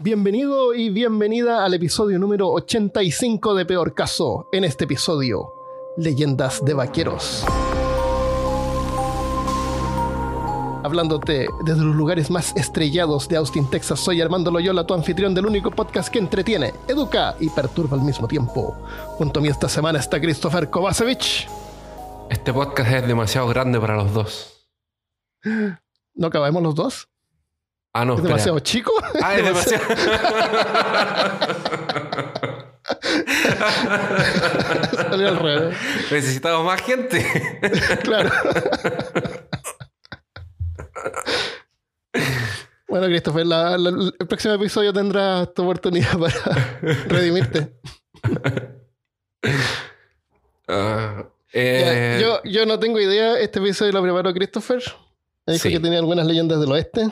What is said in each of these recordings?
Bienvenido y bienvenida al episodio número 85 de Peor Caso. En este episodio, Leyendas de Vaqueros. Hablándote desde los lugares más estrellados de Austin, Texas, soy Armando Loyola, tu anfitrión del único podcast que entretiene, educa y perturba al mismo tiempo. Junto a mí esta semana está Christopher Kovacevic. Este podcast es demasiado grande para los dos. ¿No acabamos los dos? Ah, no. ¿Es espera. demasiado chico? Ah, es demasiado. Salió al revés. Necesitamos más gente. Claro. Bueno, Christopher, la- la- el próximo episodio tendrás tu oportunidad para redimirte. Ah, Ya, eh, yo, yo no tengo idea. Este episodio lo preparó Christopher. Me dijo Sí. que tenía algunas leyendas del oeste.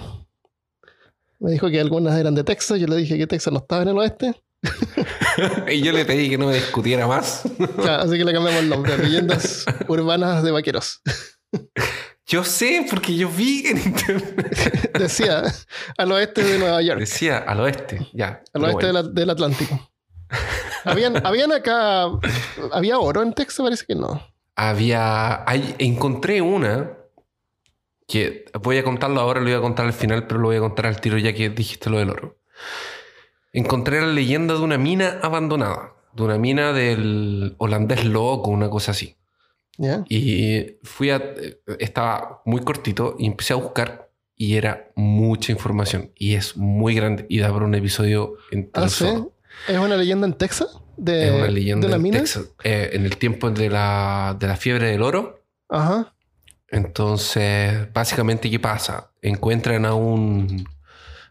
Me dijo que algunas eran de Texas. Yo le dije que Texas no estaba en el oeste. y yo le pedí que no me discutiera más. Así que le cambiamos el nombre. Leyendas urbanas de vaqueros. Yo sé, porque yo vi en internet. Decía, al oeste de Nueva York. Decía al oeste, ya. Al oeste de bueno. la- del Atlántico. Habían, habían acá. ¿Había oro en Texas? Parece que no. Había. hay- encontré una que voy a contarlo ahora, lo voy a contar al final, pero lo voy a contar al tiro ya que dijiste lo del oro. Encontré la leyenda de una mina abandonada, de una mina del holandés loco, una cosa así. Y fui a. Estaba muy cortito y empecé a buscar y era mucha información y es muy grande y da para un episodio entero Ah, sí. ¿Es una leyenda en Texas? De, Es una leyenda de una en mina. Texas. Eh, en el tiempo de la, de la fiebre del oro. Ajá. Entonces, básicamente, ¿qué pasa? Encuentran a un,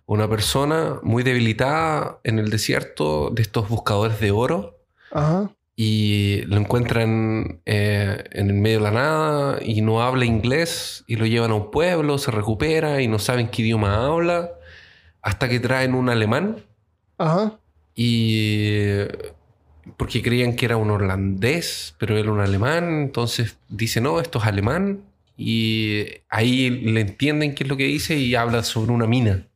una persona muy debilitada en el desierto de estos buscadores de oro Ajá. y lo encuentran eh, en el medio de la nada y no habla inglés y lo llevan a un pueblo, se recupera y no saben qué idioma habla hasta que traen un alemán Ajá. y porque creían que era un holandés, pero era un alemán, entonces dice, no, esto es alemán, y ahí le entienden qué es lo que dice y habla sobre una mina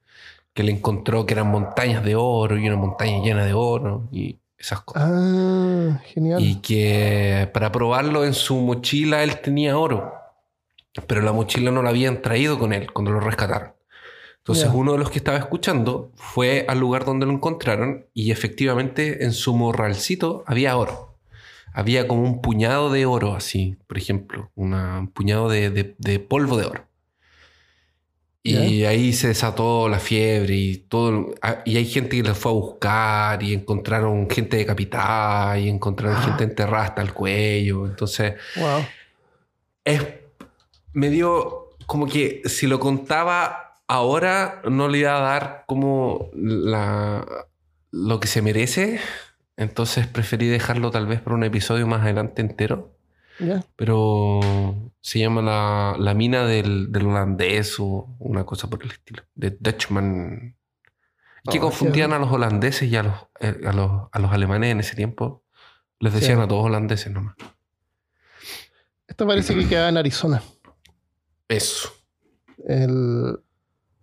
que le encontró que eran montañas de oro y una montaña llena de oro y esas cosas. Ah, genial. Y que para probarlo en su mochila él tenía oro, pero la mochila no la habían traído con él cuando lo rescataron. Entonces uno de los que estaba escuchando fue al lugar donde lo encontraron y efectivamente en su morralcito había oro. Había como un puñado de oro así, por ejemplo, una- un puñado de, de- de polvo de oro. Y ahí se desató la fiebre y todo. ah, Y hay gente que lo fue a buscar y encontraron gente decapitada y encontraron Ah. gente enterrada hasta el cuello. Entonces, Wow. es, me dio como que si lo contaba ahora no le iba a dar como la, lo que se merece. Entonces preferí dejarlo tal vez para un episodio más adelante entero. Pero se llama la, la mina del, del holandés o una cosa por el estilo. De Dutchman. Es que Oh, confundían a los holandeses y a los, eh, a los, a los alemanes en ese tiempo. Les decían Sí. a todos holandeses nomás. Esto parece que queda en Arizona. Eso. El,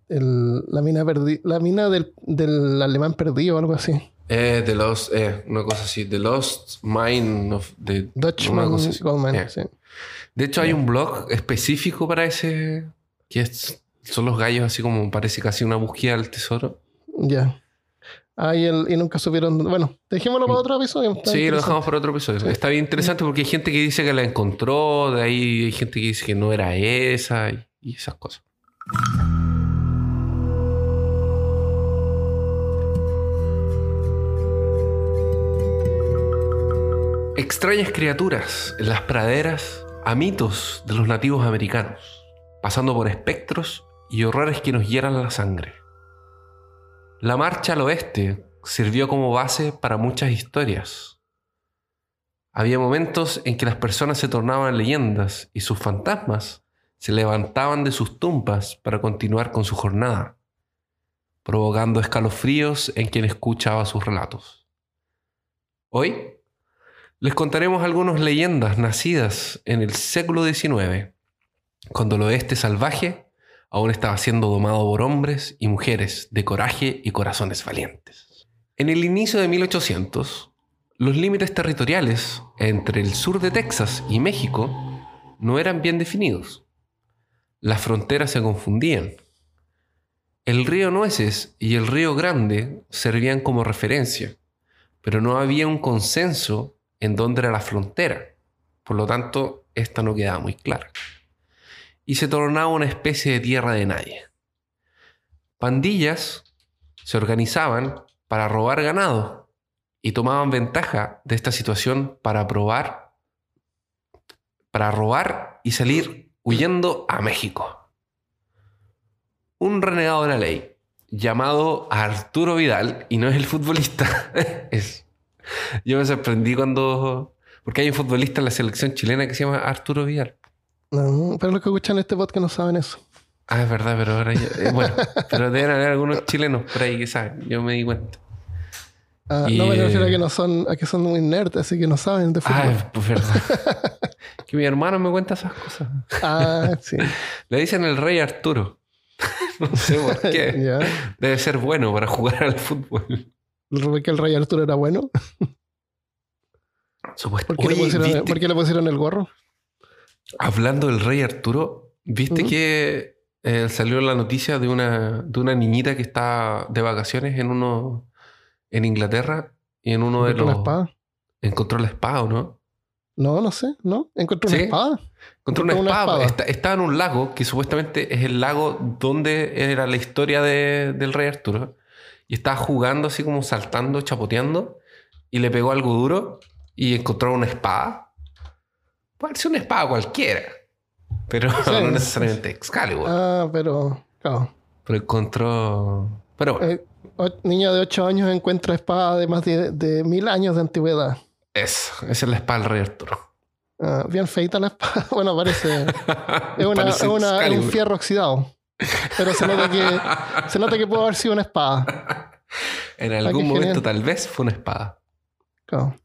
el- la mina, perdi- la mina del, del alemán perdido o algo así. Eh, The Lost, eh, una cosa así, The Lost Mine of the... Dutchman. Goldman. Eh. sí. De hecho, hay un blog específico para ese, que es- son los gallos así como parece casi una búsqueda del tesoro. Ya. Ah, y, el- y nunca supieron. Bueno, dejémoslo para otro episodio. está Mm. Sí, lo dejamos para otro episodio. Sí. Está bien interesante porque hay gente que dice que la encontró, de ahí hay gente que dice que no era esa y, y esas cosas. Extrañas criaturas en las praderas a mitos de los nativos americanos, pasando por espectros y horrores que nos hieran la sangre. La marcha al oeste sirvió como base para muchas historias. Había momentos en que las personas se tornaban leyendas y sus fantasmas se levantaban de sus tumbas para continuar con su jornada, provocando escalofríos en quien escuchaba sus relatos. Hoy les contaremos algunas leyendas nacidas en el século XIX, cuando el oeste salvaje aún estaba siendo domado por hombres y mujeres de coraje y corazones valientes. En el inicio de 1800, los límites territoriales entre el sur de Texas y México no eran bien definidos. Las fronteras se confundían. El río Nueces y el río Grande servían como referencia, pero no había un consenso en dónde era la frontera. Por lo tanto, esta no quedaba muy clara. Y se tornaba una especie de tierra de nadie. Pandillas se organizaban para robar ganado y tomaban ventaja de esta situación para probar, para robar y salir huyendo a México. Un renegado de la ley llamado Arturo Vidal, y no es el futbolista, es... Yo me sorprendí cuando... Porque hay un futbolista en la selección chilena que se llama Arturo Vidal. No, pero los que escuchan este podcast no saben eso. Ah, es verdad, pero ahora eh, bueno, pero deben haber algunos chilenos por ahí que saben. Yo me di cuenta. Ah, Y, no me refiero a eh, que no son, a que son muy nerds, así que no saben de fútbol. Ah, pues verdad. que mi hermano me cuenta esas cosas. Ah, sí. Le dicen el rey Arturo. no sé por qué. ya. Debe ser bueno para jugar al fútbol. Porque el rey Arturo era bueno. Supuesto. ¿Por qué, le, Oye, pusieron, ¿viste? por qué le pusieron el gorro? Hablando del rey Arturo, ¿viste que eh, salió la noticia de una, de una niñita que está de vacaciones en uno en Inglaterra y en uno de ¿Encontró los una espada? encontró la espada, ¿o no? No, no sé, ¿no? ¿Encontró una ¿Sí? espada? Encontró una espada. espada. Está- estaba en un lago que supuestamente es el lago donde era la historia de- del rey Arturo. Y estaba jugando así como saltando, chapoteando. Y le pegó algo duro y encontró una espada. Puede ser una espada cualquiera. Pero Sí, no necesariamente Excalibur. Ah, pero... Claro. Pero encontró... Pero bueno, Eh, niño de 8 años encuentra espada de más de, de mil años de antigüedad. eso. Esa es la espada del rey Arturo. Ah, bien feita la espada. Bueno, parece... Es, una, es una- es un fierro oxidado. Pero se nota que, se nota que pudo haber sido una espada. En qué algún momento genial. tal vez fue una espada. Claro.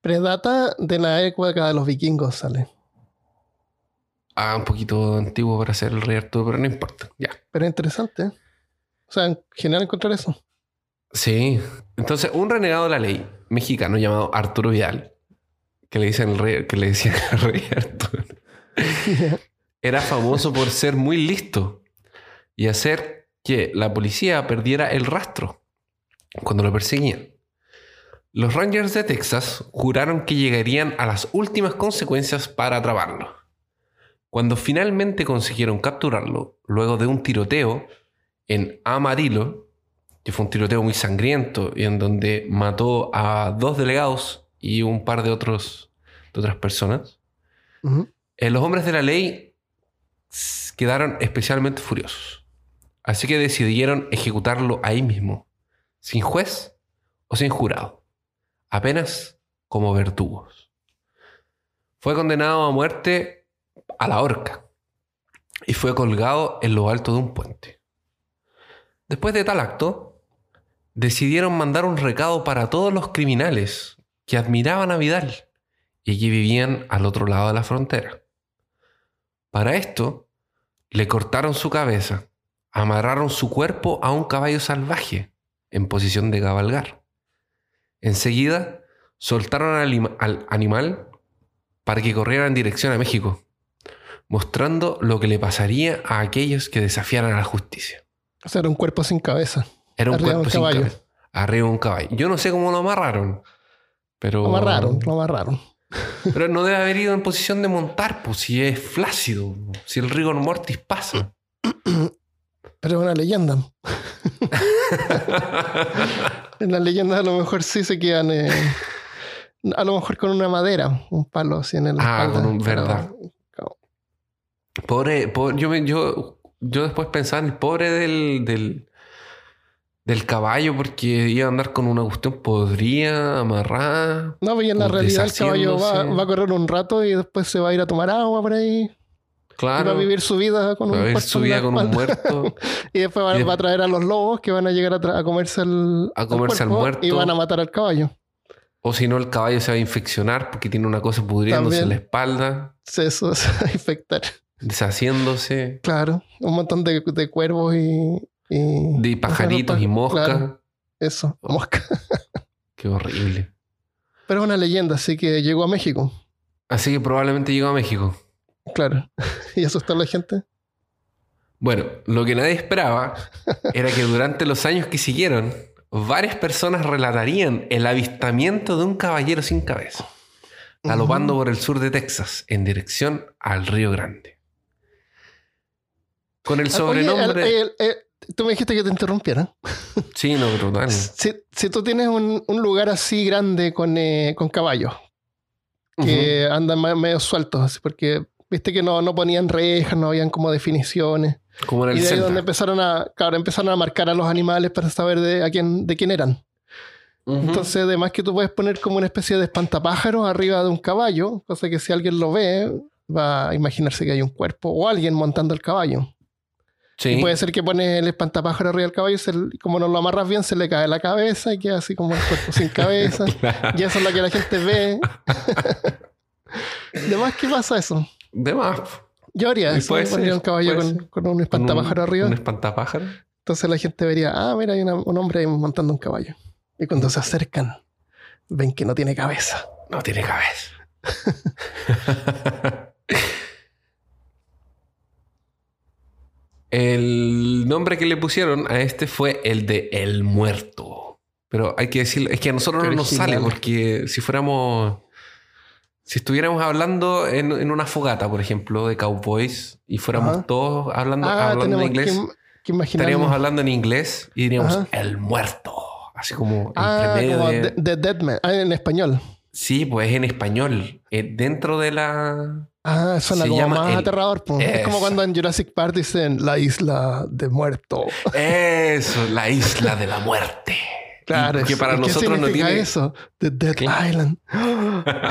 Predata de la época de los vikingos, sale. Ah, un poquito antiguo para ser el rey Arturo, pero no importa. Ya. Pero interesante. ¿eh? O sea, en general encontrar eso. Sí. Entonces, un renegado de la ley mexicano llamado Arturo Vidal, que le dicen el rey, que le decían el rey Arturo, era famoso por ser muy listo y hacer que la policía perdiera el rastro cuando lo perseguían. Los Rangers de Texas juraron que llegarían a las últimas consecuencias para atraparlo. Cuando finalmente consiguieron capturarlo, luego de un tiroteo en Amarillo, que fue un tiroteo muy sangriento y en donde mató a dos delegados y un par de, otros, de otras personas, eh, los hombres de la ley quedaron especialmente furiosos. Así que decidieron ejecutarlo ahí mismo, sin juez o sin jurado, apenas como verdugos. Fue condenado a muerte a la horca y fue colgado en lo alto de un puente. Después de tal acto, decidieron mandar un recado para todos los criminales que admiraban a Vidal y que vivían al otro lado de la frontera. Para esto, le cortaron su cabeza, amarraron su cuerpo a un caballo salvaje en posición de cabalgar. Enseguida, soltaron al, anima- al animal para que corriera en dirección a México, mostrando lo que le pasaría a aquellos que desafiaran a la justicia. O sea, era un cuerpo sin cabeza. Era un Arriba cuerpo un sin caballo. cabeza. Arriba de un caballo. Yo no sé cómo lo amarraron. Pero, Lo amarraron, lo amarraron. Pero no debe haber ido en posición de montar, pues si es flácido, si el rigor mortis pasa. Pero es una leyenda. En las leyendas a lo mejor sí se quedan. eh, a lo mejor con una madera, un palo así en la Ah, espalda. con un- pero- verdad. Pobre, pobre- yo, yo, yo después pensaba en el pobre del, del, del caballo porque iba a andar con una cuestión podría, amarrada. No, y en la realidad el caballo va, va a correr un rato y después se va a ir a tomar agua por ahí. Y Claro, va a vivir su vida con va un a vivir su vida con un muerto. Y después va, Y va a traer a los lobos que van a llegar a, comerse al, A comerse al muerto. Y van a matar al caballo. O si no, el caballo se va a infeccionar porque tiene una cosa pudriéndose en la espalda. Se- Eso se va a infectar. deshaciéndose. Claro, un montón de, de cuervos y, y- De pajaritos y. Claro, eso, mosca. Qué horrible. Pero es una leyenda, así que llegó a México. Así que probablemente llegó a México. Claro. y asustó a la gente. Bueno, lo que nadie esperaba era que durante los años que siguieron, varias personas relatarían el avistamiento de un caballero sin cabeza, galopando por el sur de Texas en dirección al Río Grande. Con el Ah, sobrenombre... oye, el- el- el- tú me dijiste que te interrumpiera. Sí, no, total. Si, si tú tienes un, un lugar así grande con, eh, con caballos que andan me- medio sueltos, porque viste que no, no ponían rejas, no habían como definiciones. Como en Y el de ahí Zelda. donde empezaron a, claro, empezaron a marcar a los animales para saber de, a quién, de quién eran. Entonces, además que tú puedes poner como una especie de espantapájaros arriba de un caballo, cosa que si alguien lo ve, va a imaginarse que hay un cuerpo o alguien montando el caballo. Sí. Y puede ser que pones el espantapájaro arriba del caballo y se como no lo amarras bien, se le cae la cabeza y queda así como el cuerpo sin cabeza. y eso es lo que la gente ve. Además, ¿qué pasa eso? De más. Yo haría eso, puede ser, un caballo con, un Con espantapájaro un- arriba. Un espantapájaro. Entonces la gente vería, ah, mira, hay una- un hombre ahí montando un caballo. Y cuando se acercan, ven que no tiene cabeza. No tiene cabeza. el nombre que le pusieron a este fue el de El Muerto. Pero hay que decirlo, es que a nosotros Qué no nos original. sale porque si fuéramos, si estuviéramos hablando en, en una fogata, por ejemplo, de cowboys y fuéramos Ajá. todos hablando, Ah, hablando en inglés, que, que imaginar. estaríamos hablando en inglés y diríamos Ajá. El Muerto. Así como Ah, como de... The, The Dead Man. Ah, en español. Sí, pues en español. Eh, dentro de la. Ah, suena Se como más el- aterrador. Es como Eso. cuando en Jurassic Park dicen la isla de muerto. Eso, la isla de la muerte. Claro, que es- para ¿y ¿qué nosotros no significa tiene. eso? The Dead. Island.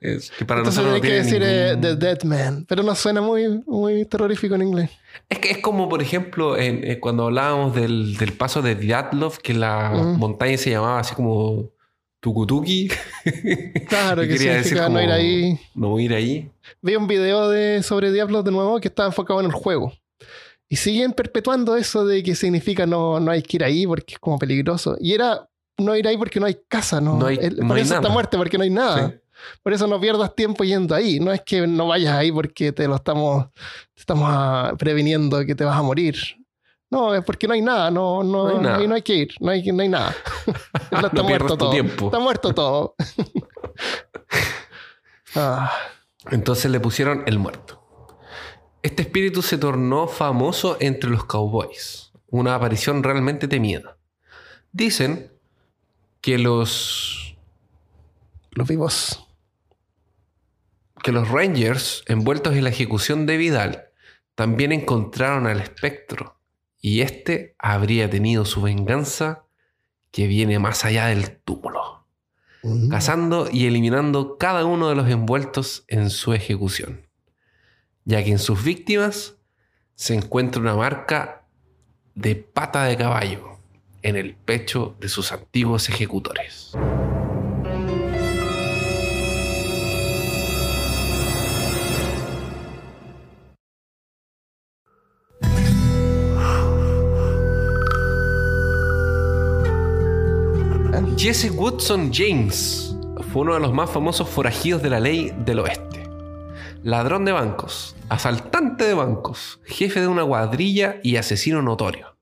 Es que para Entonces nosotros no hay que tiene decir eh, ningún- The Dead Man. Pero no suena muy, muy terrorífico en inglés. Es que es como, por ejemplo, en- eh, cuando hablábamos del, del paso de Dyatlov, que la Mm. montaña se llamaba así como Tukutuki. Claro, que quería significa decir no ir como- ahí. No ir ahí. Vi un video de, sobre Diablos de nuevo que estaba enfocado en el juego. Y siguen perpetuando eso de que significa no, no hay que ir ahí porque es como peligroso. Y era no ir ahí porque no hay casa, ¿no? No hay- El- no por hay eso está muerte, porque no hay nada. Sí. Por eso no pierdas tiempo yendo ahí. No es que no vayas ahí porque te lo estamos, te estamos ah, previniendo que te vas a morir. No, es porque no hay nada. No, no, No hay nada. ahí no hay que ir. No hay, no hay nada. está No muerto todo. tiempo. Está muerto todo. Entonces le pusieron el muerto. Este espíritu se tornó famoso entre los cowboys, una aparición realmente temida. Dicen que los, los vivos. que los Rangers, envueltos en la ejecución de Vidal, también encontraron al espectro, y este habría tenido su venganza que viene más allá del túmulo, Mm. cazando y eliminando cada uno de los envueltos en su ejecución, ya que en sus víctimas se encuentra una marca de pata de caballo en el pecho de sus antiguos ejecutores. Jesse Woodson James fue uno de los más famosos forajidos de la ley del oeste. Ladrón de bancos, asaltante de bancos, jefe de una cuadrilla y asesino notorio.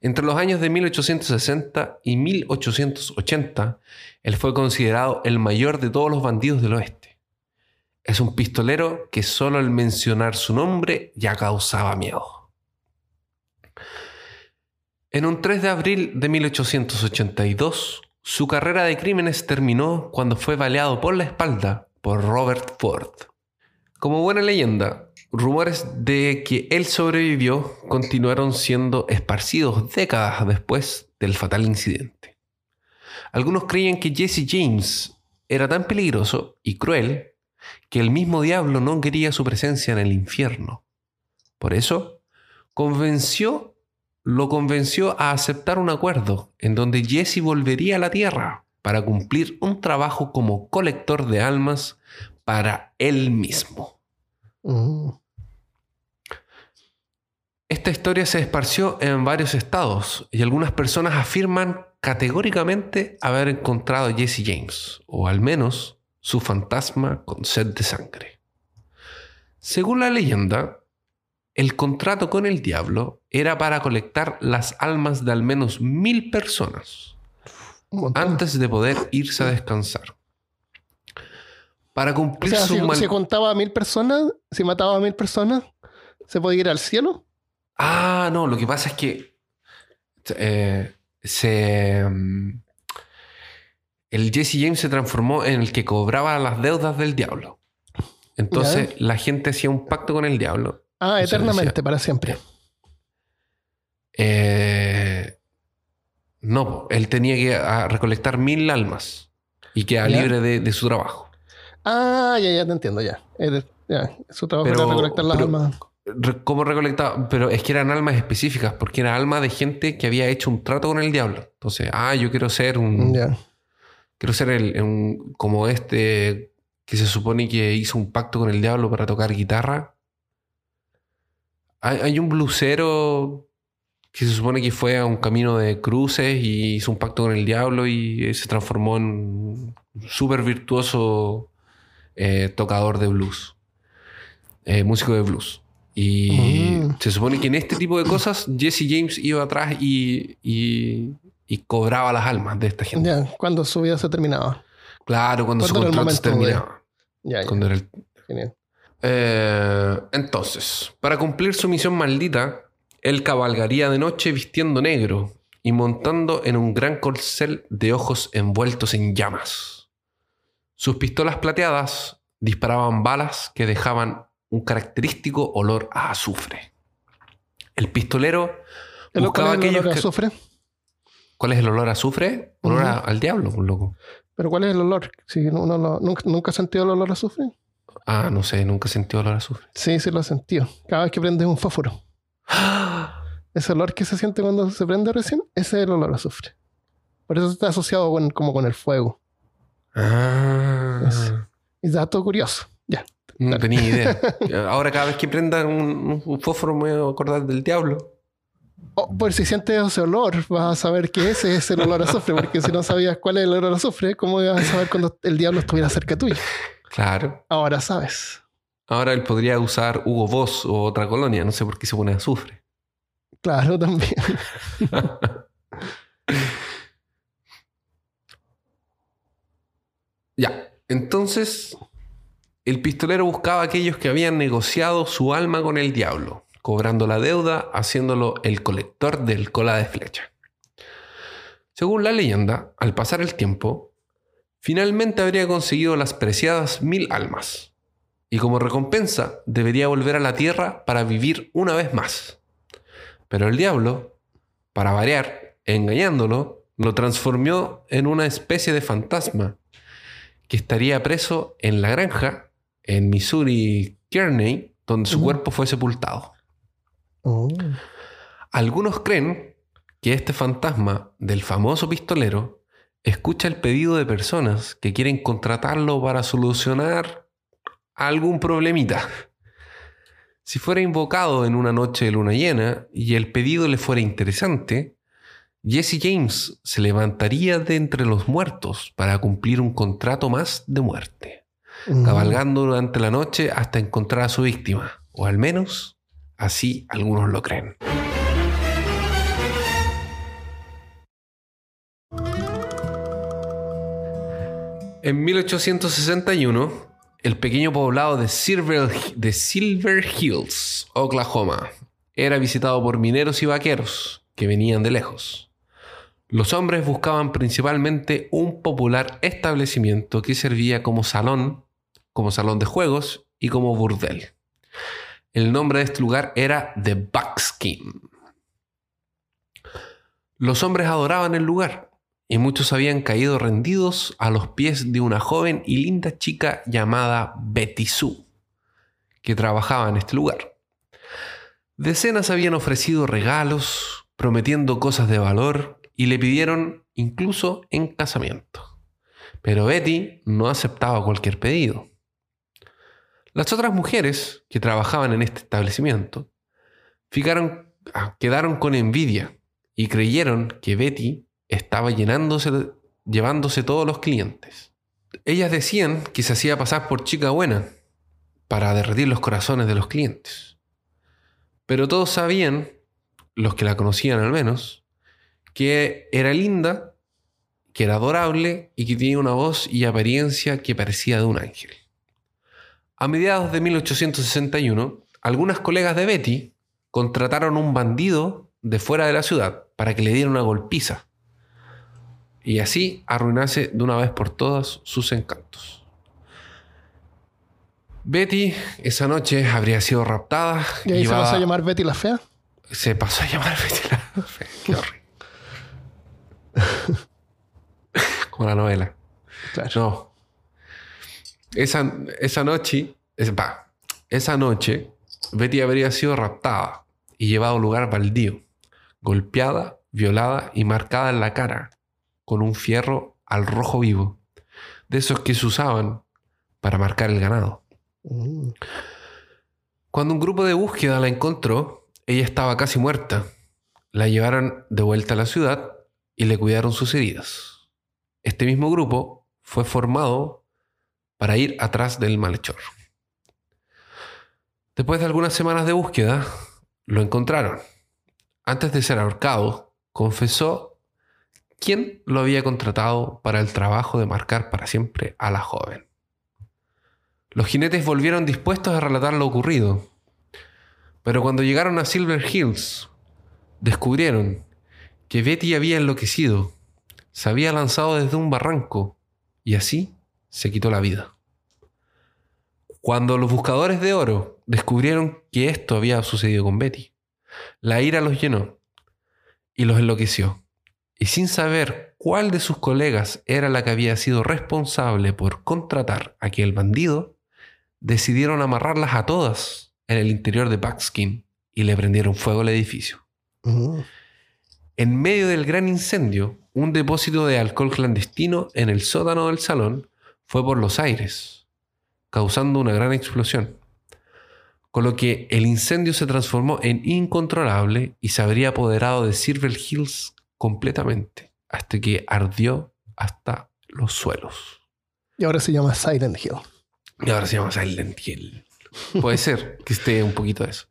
Entre los años de 1860 y 1880, él fue considerado el mayor de todos los bandidos del oeste. Es un pistolero que solo al mencionar su nombre ya causaba miedo. En un 3 de abril de 1882, su carrera de crímenes terminó cuando fue baleado por la espalda por Robert Ford. Como buena leyenda, rumores de que él sobrevivió continuaron siendo esparcidos décadas después del fatal incidente. Algunos creían que Jesse James era tan peligroso y cruel que el mismo diablo no quería su presencia en el infierno. Por eso, convenció lo convenció a aceptar un acuerdo en donde Jesse volvería a la Tierra para cumplir un trabajo como colector de almas para él mismo. Mm. Esta historia se esparció en varios estados y algunas personas afirman categóricamente haber encontrado a Jesse James, o al menos su fantasma con sed de sangre. Según la leyenda, el contrato con el diablo era para colectar las almas de al menos mil personas antes de poder irse a descansar. Para o cumplir sea, su si, mal- si contaba a mil personas, si mataba a mil personas, ¿se podía ir al cielo? Ah, no, lo que pasa es que eh, se. mm, El Jesse James se transformó en el que cobraba las deudas del diablo. Entonces la gente hacía un pacto con el diablo. Ah, Eso eternamente, decía. para siempre. Eh, no, él tenía que ah, recolectar mil almas y quedar Ya. libre de, de su trabajo. Ah, ya, ya te entiendo, ya. Ya. Su trabajo Pero- era recolectar las pero- almas. ¿Cómo recolectaba? Pero es que eran almas específicas, porque era alma de gente que había hecho un trato con el diablo. Entonces, ah, yo quiero ser un. Ya. Quiero ser el, un- como este que se supone que hizo un pacto con el diablo para tocar guitarra. Hay, hay un blusero que se supone que fue a un camino de cruces y hizo un pacto con el diablo y se transformó en un súper virtuoso eh, tocador de blues, eh, músico de blues. Y Mm. se supone que en este tipo de cosas Jesse James iba atrás y, y- y cobraba las almas de esta gente. Ya, cuando su vida se terminaba. Claro, cuando su ¿Cuándo era el contrato se terminaba. Ya, ya. Cuando era el- Genial. Eh, entonces, para cumplir su misión maldita, él cabalgaría de noche vistiendo negro y montando en un gran corcel de ojos envueltos en llamas. Sus pistolas plateadas disparaban balas que dejaban un característico olor a azufre. El pistolero ¿El buscaba cuál es el aquellos olor a que- azufre? ¿Cuál es el olor a azufre? Olor a- al diablo, pues, loco. ¿Pero cuál es el olor? Si uno lo- nunca, ¿Nunca has sentido el olor a azufre? Ah, no sé, nunca sentí olor a azufre. Sí, sí lo he sentido. Cada vez que prendes un fósforo. Ese olor que se siente cuando se prende recién, ese es el olor a azufre. Por eso está asociado con- como con el fuego. Ah. Es- dato curioso. Ya. No tenía idea. Ahora cada vez que prenda un, un fósforo me voy a acordar del diablo. Oh, por si sientes ese olor, vas a saber que ese es el olor a azufre, porque si no sabías cuál es el olor a azufre, ¿cómo ibas a saber cuando el diablo estuviera cerca tuyo? Claro. Ahora sabes. Ahora él podría usar Hugo Boss o otra colonia. No sé por qué se pone azufre. Claro, también. ya. Entonces, el pistolero buscaba a aquellos que habían negociado su alma con el diablo, cobrando la deuda, haciéndolo el colector del cola de flecha. Según la leyenda, al pasar el tiempo, finalmente habría conseguido las preciadas mil almas, y como recompensa debería volver a la tierra para vivir una vez más. Pero el diablo, para variar, engañándolo, lo transformó en una especie de fantasma que estaría preso en la granja en Missouri Kearney, donde su cuerpo fue sepultado. Oh. Algunos creen que este fantasma del famoso pistolero escucha el pedido de personas que quieren contratarlo para solucionar algún problemita. Si fuera invocado en una noche de luna llena y el pedido le fuera interesante, Jesse James se levantaría de entre los muertos para cumplir un contrato más de muerte, cabalgando durante la noche hasta encontrar a su víctima, o al menos así algunos lo creen. En 1861, el pequeño poblado de Silver, de Silver Hills, Oklahoma, era visitado por mineros y vaqueros que venían de lejos. Los hombres buscaban principalmente un popular establecimiento que servía como salón, como salón de juegos y como burdel. El nombre de este lugar era The Buckskin. Los hombres adoraban el lugar y muchos habían caído rendidos a los pies de una joven y linda chica llamada Betty Sue, que trabajaba en este lugar. Decenas habían ofrecido regalos, prometiendo cosas de valor y le pidieron incluso en casamiento. Pero Betty no aceptaba cualquier pedido. Las otras mujeres que trabajaban en este establecimiento ah, quedaron con envidia y creyeron que Betty estaba llenándose, llevándose todos los clientes. Ellas decían que se hacía pasar por chica buena para derretir los corazones de los clientes. Pero todos sabían, los que la conocían al menos, que era linda, que era adorable y que tenía una voz y apariencia que parecía de un ángel. A mediados de 1861, algunas colegas de Betty contrataron un bandido de fuera de la ciudad para que le diera una golpiza y así arruinase de una vez por todas sus encantos. Betty esa noche habría sido raptada ¿Y ahí se llevada- vas a llamar Betty la Fea? se pasó a llamar Betty la Fea. Qué horrible. Como la novela. Claro. No. Esa, esa noche, es- va, esa noche, Betty habría sido raptada y llevada a un lugar baldío, golpeada, violada y marcada en la cara con un fierro al rojo vivo, de esos que se usaban para marcar el ganado. Mm. Cuando un grupo de búsqueda la encontró, ella estaba casi muerta. La llevaron de vuelta a la ciudad y le cuidaron sus heridas. Este mismo grupo fue formado para ir atrás del malhechor. Después de algunas semanas de búsqueda, lo encontraron. Antes de ser ahorcado, confesó quién lo había contratado para el trabajo de marcar para siempre a la joven. Los jinetes volvieron dispuestos a relatar lo ocurrido, pero cuando llegaron a Silver Hills, descubrieron que Betty había enloquecido, se había lanzado desde un barranco y así se quitó la vida. Cuando los buscadores de oro descubrieron que esto había sucedido con Betty, la ira los llenó y los enloqueció. Y sin saber cuál de sus colegas era la que había sido responsable por contratar a aquel bandido, decidieron amarrarlas a todas en el interior de Buckskin y le prendieron fuego al edificio. En medio del gran incendio, un depósito de alcohol clandestino en el sótano del salón fue por los aires, causando una gran explosión. Con lo que el incendio se transformó en incontrolable y se habría apoderado de Silver Hills completamente, hasta que ardió hasta los suelos. Y ahora se llama Silent Hill. Y ahora se llama Silent Hill. Puede ser que esté un poquito de eso.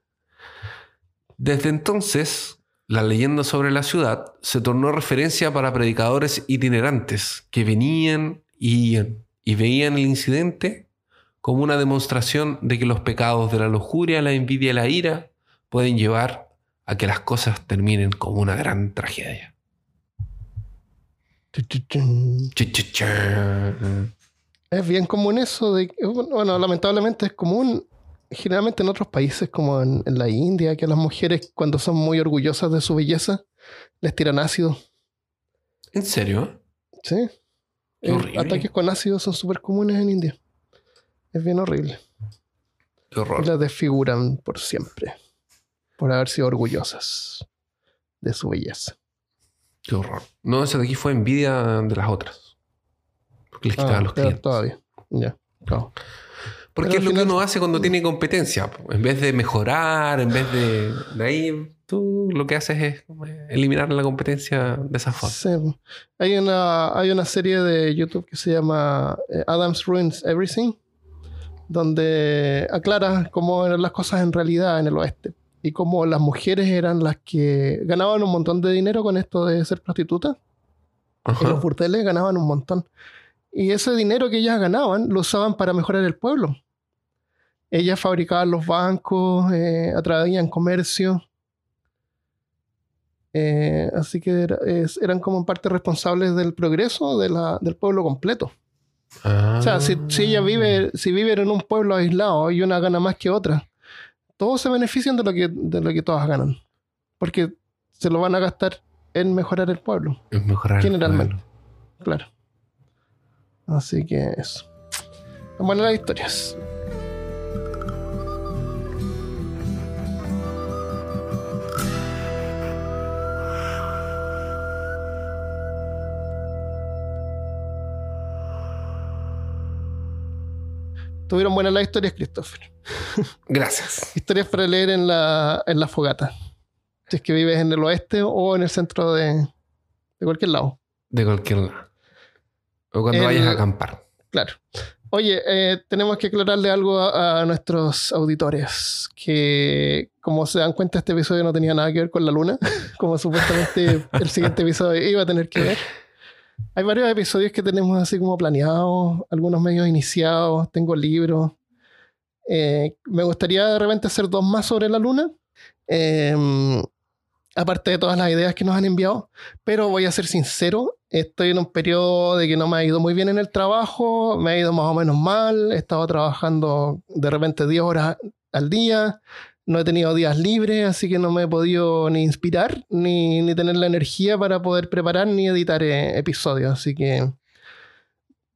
Desde entonces, la leyenda sobre la ciudad se tornó referencia para predicadores itinerantes que venían y iban y veían el incidente como una demostración de que los pecados de la lujuria, la envidia y la ira pueden llevar a que las cosas terminen como una gran tragedia. Es bien común eso de bueno, lamentablemente es común generalmente en otros países como en, en la India que a las mujeres cuando son muy orgullosas de su belleza les tiran ácido. ¿En serio? Sí. Qué Eh, horrible. ataques con ácido son súper comunes en India. Es bien horrible. Qué Y horror. las desfiguran por siempre. Por haber sido orgullosas de su belleza. Qué horror. No, esa de aquí fue envidia de las otras. Porque les quitaban Ah, los clientes. todavía. Ya. claro. Porque Pero es lo que uno hace cuando tiene competencia. En vez de mejorar, en vez de, de ahí, tú lo que haces es eliminar la competencia de esa forma. Sí. Hay una, hay una serie de YouTube que se llama eh, Adams Ruins Everything, donde aclara cómo eran las cosas en realidad en el oeste y cómo las mujeres eran las que ganaban un montón de dinero con esto de ser prostitutas. En los burdeles ganaban un montón. Y ese dinero que ellas ganaban lo usaban para mejorar el pueblo. Ellas fabricaban los bancos, eh, atraían comercio. Eh, así que era- es- eran como parte responsables del progreso de la- del pueblo completo. O sea, si, si ella vive, si viven en un pueblo aislado y una gana más que otra, todos se benefician de lo que, de lo que todas ganan. Porque se lo van a gastar en mejorar el pueblo. Es mejorar el Generalmente. pueblo. Claro. Así que eso. Bueno, las historias. Estuvieron buenas las historias, Christopher. Gracias. historias para leer en la, en la fogata. Si es que vives en el oeste o en el centro de, de cualquier lado. De cualquier lado. O cuando vayas a acampar. Claro. Oye, eh, tenemos que aclararle algo a, nuestros auditores, que como se dan cuenta este episodio no tenía nada que ver con la luna, como supuestamente el siguiente episodio iba a tener que ver. Hay varios episodios que tenemos así como planeados, algunos medios iniciados, tengo libros. Eh, me gustaría de repente hacer dos más sobre la luna, em, aparte de todas las ideas que nos han enviado, pero voy a ser sincero, estoy en un periodo de que no me ha ido muy bien en el trabajo, me ha ido más o menos mal, he estado trabajando de repente 10 horas al día, no he tenido días libres, así que no me he podido ni inspirar, ni, ni tener la energía para poder preparar ni editar eh, episodios, así que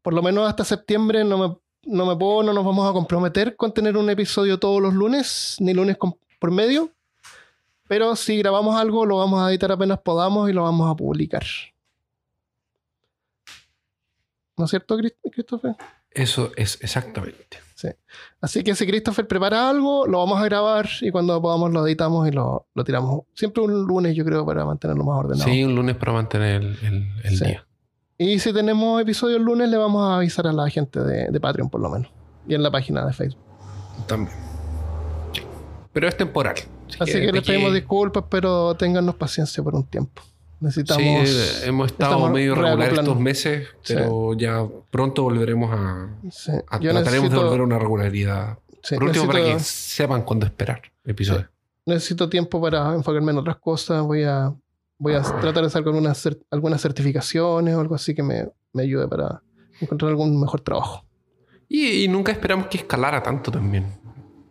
por lo menos hasta septiembre no me, no me puedo, no nos vamos a comprometer con tener un episodio todos los lunes, ni lunes por medio, pero si grabamos algo lo vamos a editar apenas podamos y lo vamos a publicar. ¿No es cierto, Christopher? Eso es exactamente. Sí. Así que si Christopher prepara algo, lo vamos a grabar y cuando podamos lo editamos y lo, tiramos. Siempre un lunes, yo creo, para mantenerlo más ordenado. Sí, un lunes para mantener el, día. Y si tenemos episodio el lunes, le vamos a avisar a la gente de, Patreon, por lo menos. Y en la página de Facebook. También. Pero es temporal. Así, que, les pedimos disculpas, pero téngannos paciencia por un tiempo. Necesitamos. Sí, hemos estado medio regular estos meses, pero ya pronto volveremos a. trataremos de volver a una regularidad. Por último, para que sepan cuándo esperar episodios. Necesito tiempo para enfocarme en otras cosas. Voy a, voy a tratar de sacar algunas, algunas certificaciones o algo así que me, me ayude para encontrar algún mejor trabajo. Y, nunca esperamos que escalara tanto también.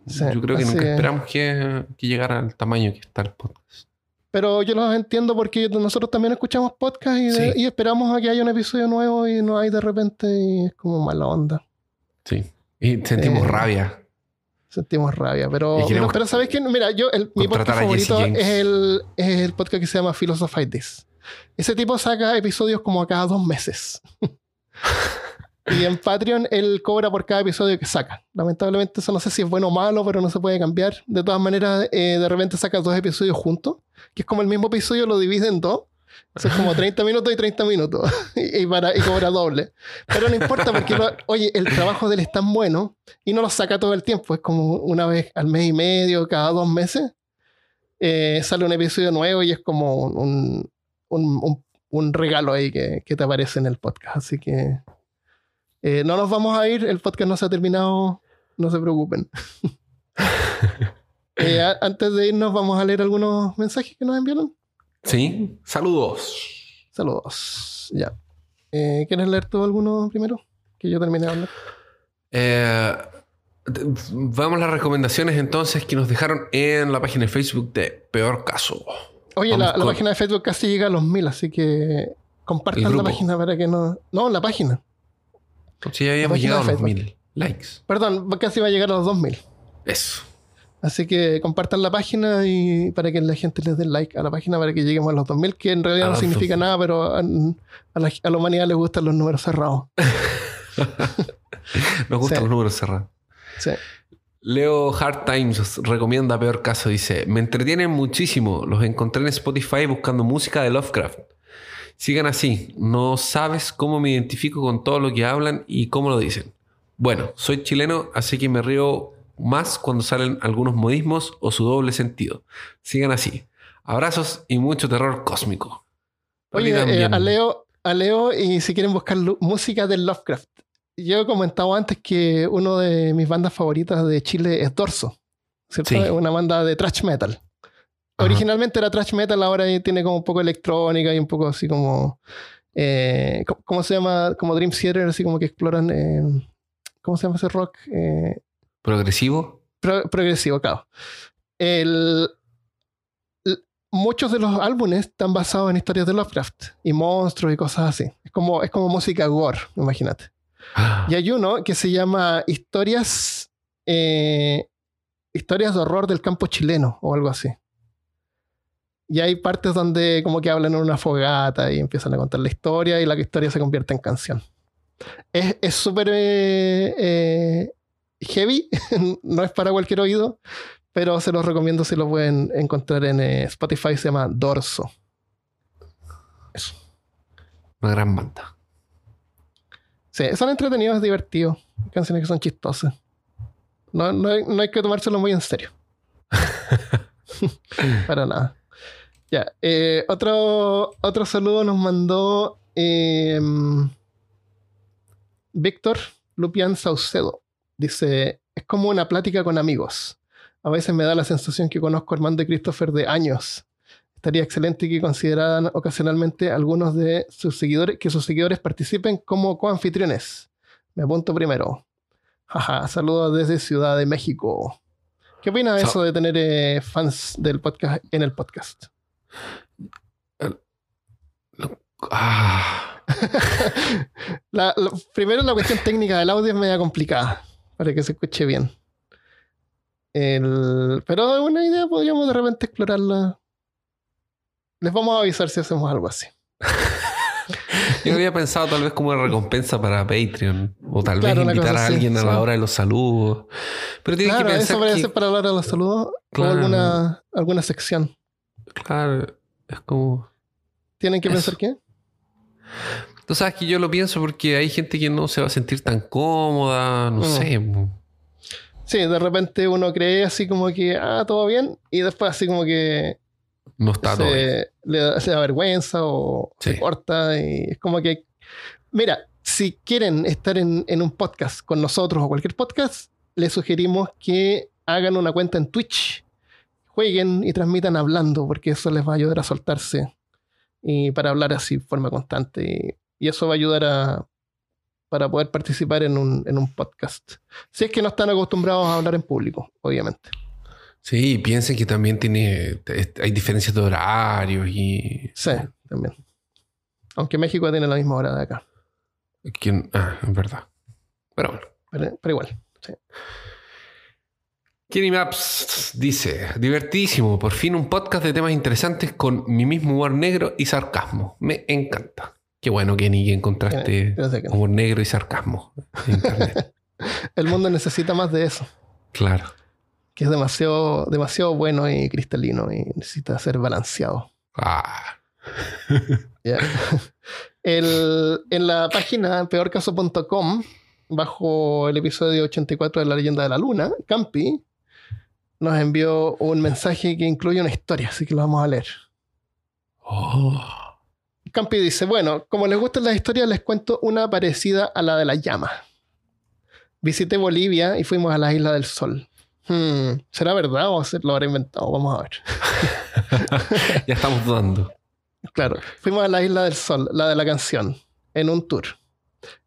Yo creo que nunca esperamos que, que llegara al tamaño que está el podcast. Pero yo los entiendo porque nosotros también escuchamos podcast y, esperamos a que haya un episodio nuevo y no hay de repente y es como mala onda. Sí. Y sentimos eh, rabia. Sentimos rabia. Pero, pero, ¿sabes qué? Mira, yo, mi podcast favorito es el, es el podcast que se llama Philosophy This. Ese tipo saca episodios como a cada dos meses. Y en Patreon él cobra por cada episodio que saca. Lamentablemente eso no sé si es bueno o malo, pero no se puede cambiar. De todas maneras, eh, de repente saca dos episodios juntos, que es como el mismo episodio lo divide en dos. es como 30 minutos y 30 minutos. y, para, y cobra doble. Pero no importa porque, oye, el trabajo de él es tan bueno y no lo saca todo el tiempo. Es como una vez al mes y medio, cada dos meses. Eh, sale un episodio nuevo y es como un, un, un regalo ahí que, que te aparece en el podcast. Así que eh, no nos vamos a ir, el podcast no se ha terminado, no se preocupen. Eh, antes de irnos, vamos a leer algunos mensajes que nos enviaron. Sí, saludos. Saludos, ya. Eh, ¿Quieres leer tú alguno primero? Que yo termine de hablar. vamos a las recomendaciones entonces que nos dejaron en la página de Facebook de Peor Caso. Oye, la, página de Facebook casi llega a los mil, así que compartan la página para que no. No, la página. Sí, habíamos llegado a los mil likes. Perdón, casi va a llegar a los 2000. Eso. Así que compartan la página y para que la gente les dé like a la página para que lleguemos a los 2000, que en realidad no significa nada, pero a, la, humanidad les gustan los números cerrados. Nos gustan los números cerrados. Sí. Leo Hard Times recomienda Peor Caso. Dice: Me entretienen muchísimo. Los encontré en Spotify buscando música de Lovecraft. Sigan así. No sabes cómo me identifico con todo lo que hablan y cómo lo dicen. Bueno, soy chileno, así que me río más cuando salen algunos modismos o su doble sentido. Sigan así. Abrazos y mucho terror cósmico. Oye, eh, a, Leo, a Leo, y si quieren buscar música de Lovecraft. Yo he comentado antes que una de mis bandas favoritas de Chile es Dorso. ¿cierto? Una banda de thrash metal. Originalmente era thrash metal, ahora tiene como un poco electrónica y un poco así como. Eh, ¿Cómo se llama? Como Dream Theater, así como que exploran. Eh, ¿Cómo se llama ese rock? Eh, ¿Progresivo? progresivo, claro. muchos de los álbumes están basados en historias de Lovecraft y monstruos y cosas así. Es como, es como música gore, imagínate. Ah. Y hay uno que se llama Historias. historias de horror del campo chileno o algo así. Y hay partes donde como que hablan en una fogata y empiezan a contar la historia y la historia se convierte en canción. Es súper eh, eh, heavy, no es para cualquier oído, pero se los recomiendo si lo pueden encontrar en eh, Spotify, se llama Dorso. Eso. Una gran banda. Sí, son entretenidos, divertidos. Canciones que son chistosas. No, no, hay, no hay que tomárselo muy en serio. para nada. Ya, eh, otro, otro saludo nos mandó em, Víctor Lupián Saucedo. Dice, es como una plática con amigos. A veces me da la sensación que conozco a Armando y Christopher de años. Estaría excelente que consideraran ocasionalmente algunos de sus seguidores, que sus seguidores participen como coanfitriones. Me apunto primero. Jaja, saludos desde Ciudad de México. ¿Qué opina de eso de tener eh, fans del podcast en el podcast? Ah. primero la cuestión técnica del audio es media complicada para que se escuche bien. pero es una idea, podríamos de repente explorarla. Les vamos a avisar si hacemos algo así. Yo había pensado tal vez como una recompensa para Patreon. O tal vez invitar a alguien a la hora de los saludos. Pero tiene que pensar. Eso parece para la hora de los saludos. O alguna, alguna sección. Claro. Es como. ¿Tienen que pensar qué? Tú sabes que yo lo pienso porque hay gente que no se va a sentir tan cómoda, no mm. sé. Sí, de repente uno cree así como que, ah, todo bien, y después así como que... No está todo bien. Le da, vergüenza o se corta y es como que... Mira, si quieren estar en, en un podcast con nosotros o cualquier podcast, les sugerimos que hagan una cuenta en Twitch jueguen y transmitan hablando, porque eso les va a ayudar a soltarse y para hablar así de forma constante. Y, eso va a ayudar a, para poder participar en un, en un podcast. Si es que no están acostumbrados a hablar en público, obviamente. Sí, piensen que también tiene, hay diferencias de horarios y... Sí, también. Aunque México tiene la misma hora de acá. ¿Quién? Ah, es verdad. Pero bueno. Pero, pero igual, sí. Kenny Maps dice, divertidísimo, por fin un podcast de temas interesantes con mi mismo humor negro y sarcasmo. Me encanta. Qué bueno, Kenny, que encontraste humor negro y sarcasmo en internet. El mundo necesita más de eso. Claro. Que es demasiado, demasiado bueno y cristalino y necesita ser balanceado. Ah. en la página peorcaso.com, bajo el episodio 84 de La leyenda de la luna, Campi nos envió un mensaje que incluye una historia, así que lo vamos a leer. Oh. Campi dice, bueno, como les gustan las historias, les cuento una parecida a la de la llama. Visité Bolivia y fuimos a la Isla del Sol. Hmm, ¿Será verdad o lo habrá inventado? Vamos a ver. ya estamos dudando. Claro, fuimos a la Isla del Sol, la de la canción, en un tour.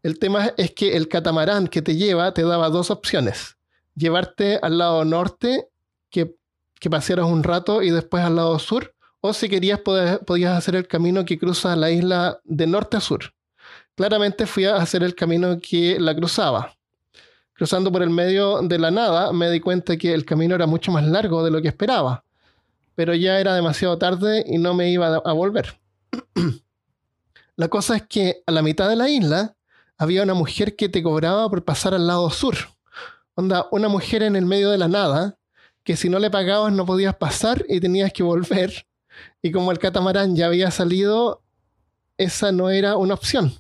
El tema es que el catamarán que te lleva te daba dos opciones. Llevarte al lado norte que, que pasearas un rato y después al lado sur, o si querías podías hacer el camino que cruza la isla de norte a sur. Claramente fui a hacer el camino que la cruzaba. Cruzando por el medio de la nada, me di cuenta que el camino era mucho más largo de lo que esperaba, pero ya era demasiado tarde y no me iba a volver. la cosa es que a la mitad de la isla había una mujer que te cobraba por pasar al lado sur. Onda, una mujer en el medio de la nada que si no le pagabas no podías pasar y tenías que volver. Y como el catamarán ya había salido, esa no era una opción.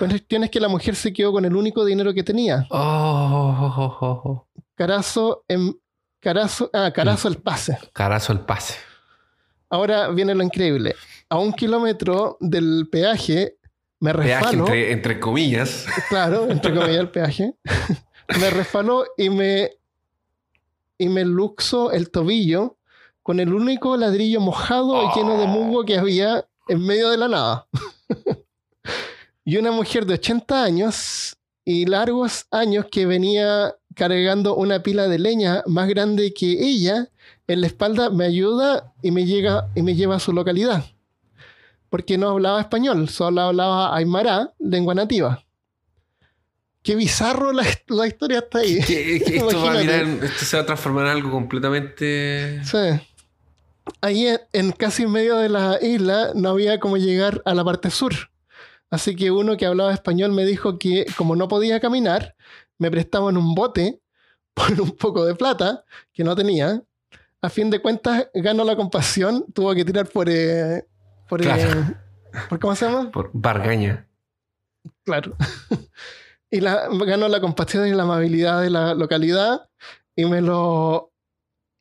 La cuestión es que la mujer se quedó con el único dinero que tenía. Oh. Carazo en. Carazo, ah, Carazo el pase. Carazo el pase. Ahora viene lo increíble. A un kilómetro del peaje me resfalo. Peaje entre comillas. Claro, entre comillas el peaje. me resfaló y me y me luxo el tobillo con el único ladrillo mojado y lleno de musgo que había en medio de la nada. y una mujer de 80 años y largos años que venía cargando una pila de leña más grande que ella en la espalda me ayuda y me, llega, y me lleva a su localidad. Porque no hablaba español, solo hablaba aymara, lengua nativa qué bizarro la, historia está ahí. esto, se va a transformar en algo completamente. Sí. Ahí en, casi medio de la isla no había cómo llegar a la parte sur. Así que uno que hablaba español me dijo que como no podía caminar, me prestaban un bote por un poco de plata que no tenía. A fin de cuentas, ganó la compasión, tuvo que tirar por... Eh, por, eh, por, ¿Cómo se llama? Por Bargaña. Claro. y la, ganó la compasión y la amabilidad de la localidad y me lo,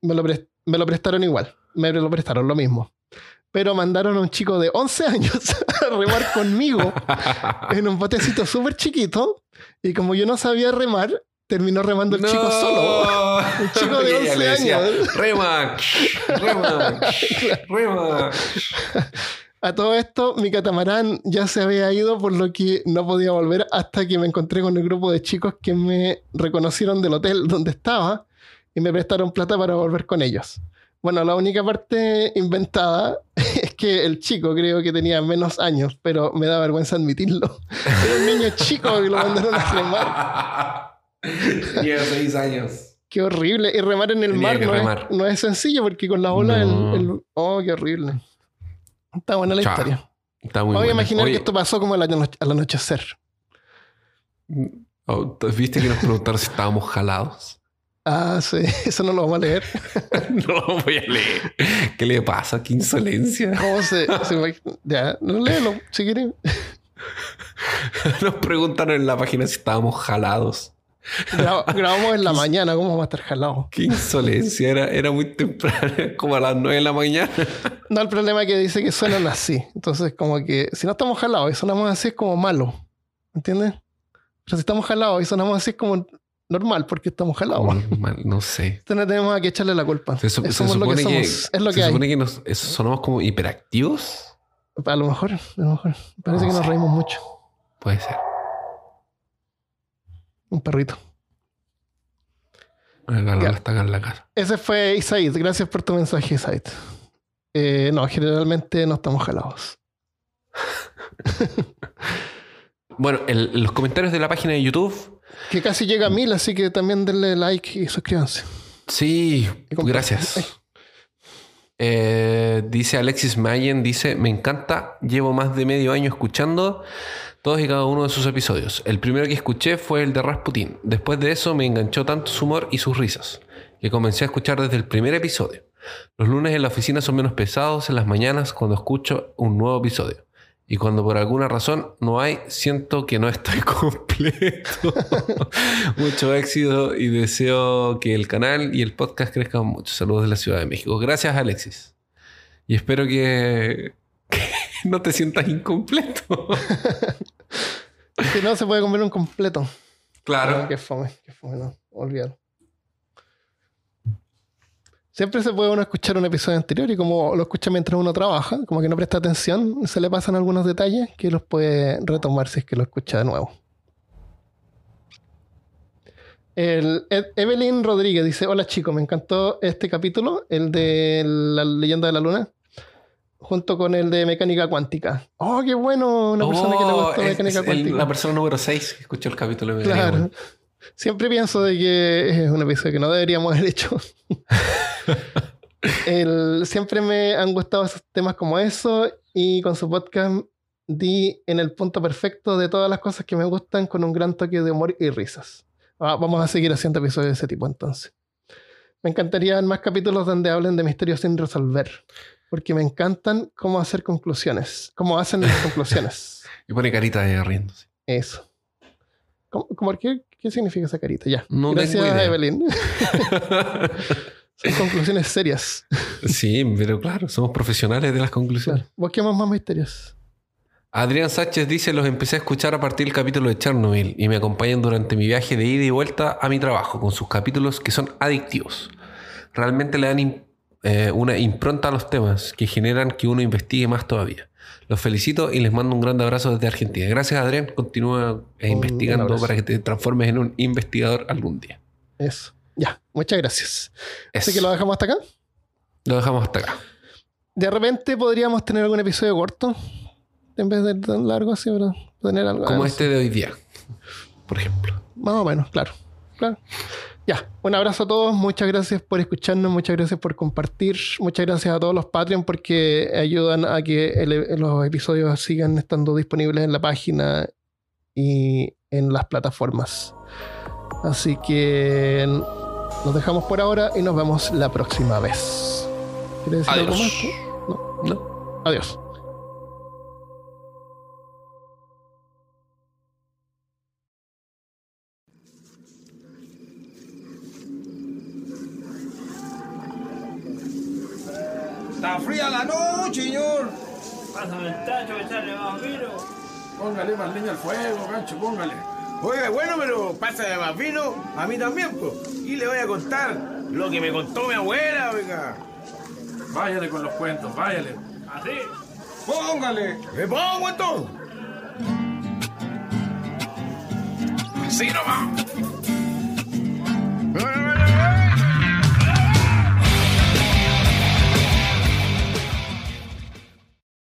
me lo, me lo prestaron igual. Me lo prestaron lo mismo pero mandaron a un chico de 11 años a remar conmigo en un botecito súper chiquito. Y como yo no sabía remar, terminó remando el chico solo. Un chico de 11 años. Rema, rema, rema. A todo esto, mi catamarán ya se había ido, por lo que no podía volver hasta que me encontré con el grupo de chicos que me reconocieron del hotel donde estaba y me prestaron plata para volver con ellos. Bueno, la única parte inventada es que el chico creo que tenía menos años, pero me da vergüenza admitirlo. Era un niño chico que lo mandaron a remar. Tenía seis años. Qué horrible. Y remar en el mar no, Es, sencillo porque con la ola el, Oh, qué horrible. Está buena la historia. Está muy Voy a imaginar que esto pasó como al, anochecer. Oh, ¿Viste que nos preguntaron si estábamos jalados? Ah, sí, eso no lo vamos a leer. no lo voy a leer. ¿Qué le pasa? ¿Qué insolencia? ¿Cómo se, Ya, no léelo, si quieren. Nos preguntaron en la página si estábamos jalados. grabamos en la mañana, ¿cómo vamos a estar jalados? Qué insolencia, era, era muy temprano, como a las 9 de la mañana. no, el problema es que dice que suenan así. Entonces, como que si no estamos jalados y sonamos así es como malo. ¿Entiendes? Pero si estamos jalados y sonamos así es como normal porque estamos jalados. Normal, no sé. Entonces no tenemos que echarle la culpa. Se, somos lo que somos. es lo que se supone que sonamos como hiperactivos. A lo mejor, a lo mejor. Parece que nos reímos mucho. Puede ser. Un perrito. está en la casa. Ese fue Isaid. Gracias por tu mensaje, Isaid. Eh, no, generalmente no estamos jalados. bueno, los comentarios de la página de YouTube que casi llega a mil, así que también denle like y suscríbanse. Sí, gracias. Eh, dice Alexis Mayen, dice, me encanta, llevo más de medio año escuchando todos y cada uno de sus episodios. El primero que escuché fue el de Rasputin. Después de eso me enganchó tanto su humor y sus risas, que comencé a escuchar desde el primer episodio. Los lunes en la oficina son menos pesados en las mañanas cuando escucho un nuevo episodio. Y cuando por alguna razón no hay, siento que no estoy completo. mucho éxito y deseo que el canal y el podcast crezcan mucho. Saludos de la Ciudad de México. Gracias, Alexis. Y espero que, no te sientas incompleto. que no se puede comer un completo. Claro. qué fome, qué fome, no, olvídalo. Siempre se puede uno escuchar un episodio anterior y como lo escucha mientras uno trabaja, como que no presta atención, se le pasan algunos detalles que los puede retomar si es que lo escucha de nuevo. El, Evelyn Rodríguez dice: Hola chicos, me encantó este capítulo, el de la leyenda de la luna, junto con el de mecánica cuántica. ¡Oh, qué bueno! Una persona que le gustó oh, mecánica cuántica. la persona número 6 que escuchó el capítulo de Claro. Siempre pienso de que es un episodio que no deberíamos haber hecho. siempre me han gustado esos temas como eso y con su podcast di en el punto perfecto de todas las cosas que me gustan con un gran toque de humor y risas. Ah, vamos a seguir haciendo episodios de ese tipo entonces. Me encantaría más capítulos donde hablen de misterios sin resolver, porque me encantan cómo hacer conclusiones, cómo hacen las conclusiones. y pone carita de riéndose. Eso. qué, qué, significa esa carita? Ya. Gracias, Evelyn. Son conclusiones serias. Sí, pero claro, somos profesionales de las conclusiones. ¿Vos qué más, más misterios? Adrián Sánchez dice, los empecé a escuchar a partir del capítulo de Chernobyl y me acompañan durante mi viaje de ida y vuelta a mi trabajo con sus capítulos que son adictivos. Realmente le dan eh, una impronta a los temas que generan que uno investigue más todavía. Los felicito y les mando un gran abrazo desde Argentina. Gracias Adrián, continúa eh, investigando para que te transformes en un investigador algún día. Eso. Ya, muchas gracias. Así que lo dejamos hasta acá. Lo dejamos hasta acá. De repente podríamos tener algún episodio corto, en vez de tan largo así, pero tener algo. Como este de hoy día, por ejemplo. Más o menos, claro. Claro. Ya, un abrazo a todos, muchas gracias por escucharnos, muchas gracias por compartir, muchas gracias a todos los Patreon porque ayudan a que los episodios sigan estando disponibles en la página y en las plataformas. Así que Nos dejamos por ahora y nos vemos la próxima vez. ¿Quieres decir algo más? No. no. Adiós. Está fría la noche, señor. Pásame el tacho, echarle más vino. Póngale más leña al fuego, gancho, póngale. Oiga, bueno, pero pásame más vino a mí también, pues. Y le voy a contar lo que me contó mi abuela, oiga. Váyale con los cuentos, váyale. ¿Así? Póngale. Me pongo entonces. Así nomás.